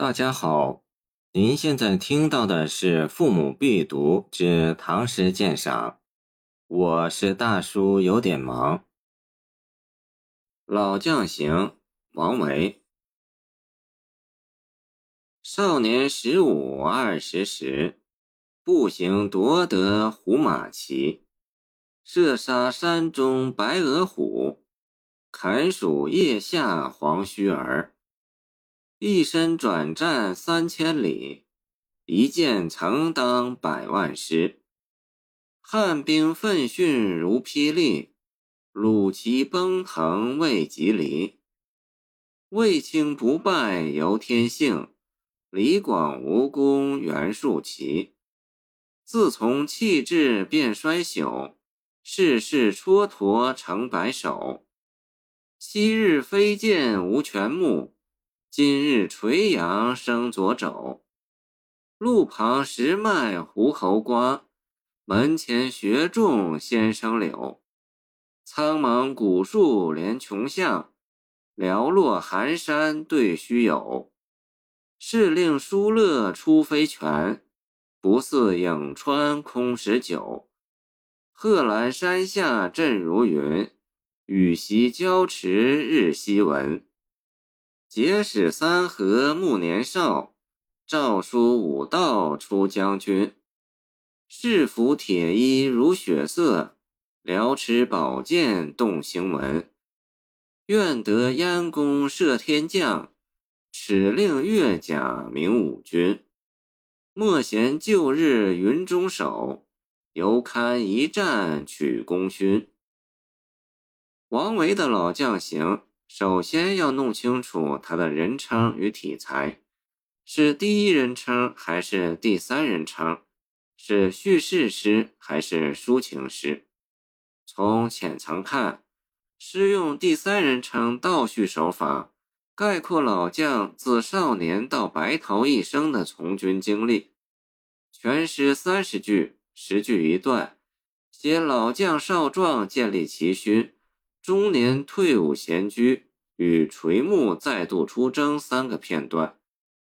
大家好，您现在听到的是《父母必读之唐诗鉴赏》，我是大叔，有点忙。《老将行》王维。少年十五二十时，步行夺得胡马骑，射杀山中白额虎，砍蜀腋下黄须儿。一身转战三千里，一剑曾当百万师。汉兵奋迅如霹雳，虏骑奔腾未及离。卫青不败由天幸，李广无功袁术奇。自从弃智便衰朽，世事蹉跎成白首。昔日飞剑无全目。今日垂杨生左肘，路旁石脉狐猴瓜，门前学种先生柳。苍茫古树连穷巷，寥落寒山对虚有。是令疏勒出飞泉，不似颍川空时酒。贺兰山下阵如云，羽檄交驰日夕闻。结使三河暮年少，诏书武道出将军。士服铁衣如血色，辽持宝剑动行文。愿得燕弓射天将，耻令越甲鸣五军。莫嫌旧日云中守，犹堪一战取功勋。王维的老将行。首先要弄清楚他的人称与体裁，是第一人称还是第三人称，是叙事诗还是抒情诗。从浅层看，诗用第三人称倒叙手法，概括老将自少年到白头一生的从军经历。全诗三十句，十句一段，写老将少壮建立奇勋。中年退伍闲居与垂暮再度出征三个片段，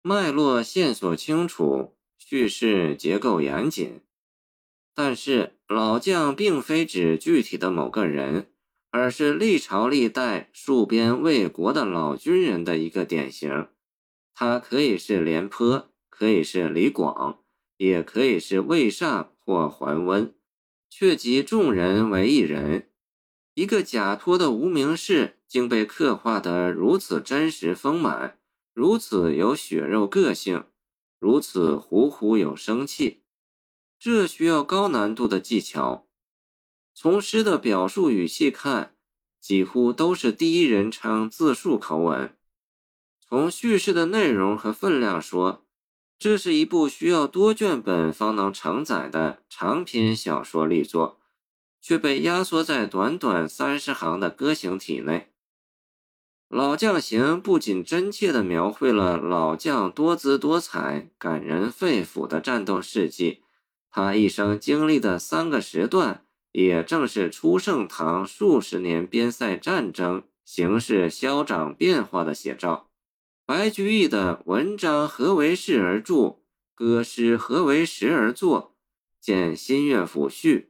脉络线索清楚，叙事结构严谨。但是老将并非指具体的某个人，而是历朝历代戍边卫国的老军人的一个典型。他可以是廉颇，可以是李广，也可以是魏尚或桓温，却集众人为一人。一个假托的无名氏，竟被刻画得如此真实丰满，如此有血肉个性，如此虎虎有生气，这需要高难度的技巧。从诗的表述语气看，几乎都是第一人称自述口吻；从叙事的内容和分量说，这是一部需要多卷本方能承载的长篇小说力作。却被压缩在短短三十行的歌行体内。老将行不仅真切地描绘了老将多姿多彩、感人肺腑的战斗事迹，他一生经历的三个时段，也正是初盛唐数十年边塞战争形势消长变化的写照。白居易的“文章何为事而著，歌诗何为时而作”，见新乐府序。